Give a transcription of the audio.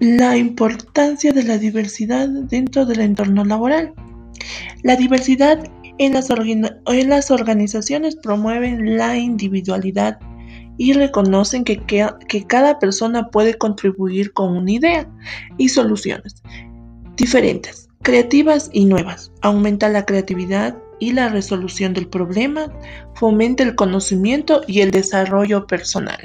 La importancia de la diversidad dentro del entorno laboral. La diversidad en las, organizaciones promueve la individualidad y reconocen que, que, cada persona puede contribuir con una idea y soluciones diferentes, creativas y nuevas. Aumenta la creatividad y la resolución del problema, fomenta el conocimiento y el desarrollo personal.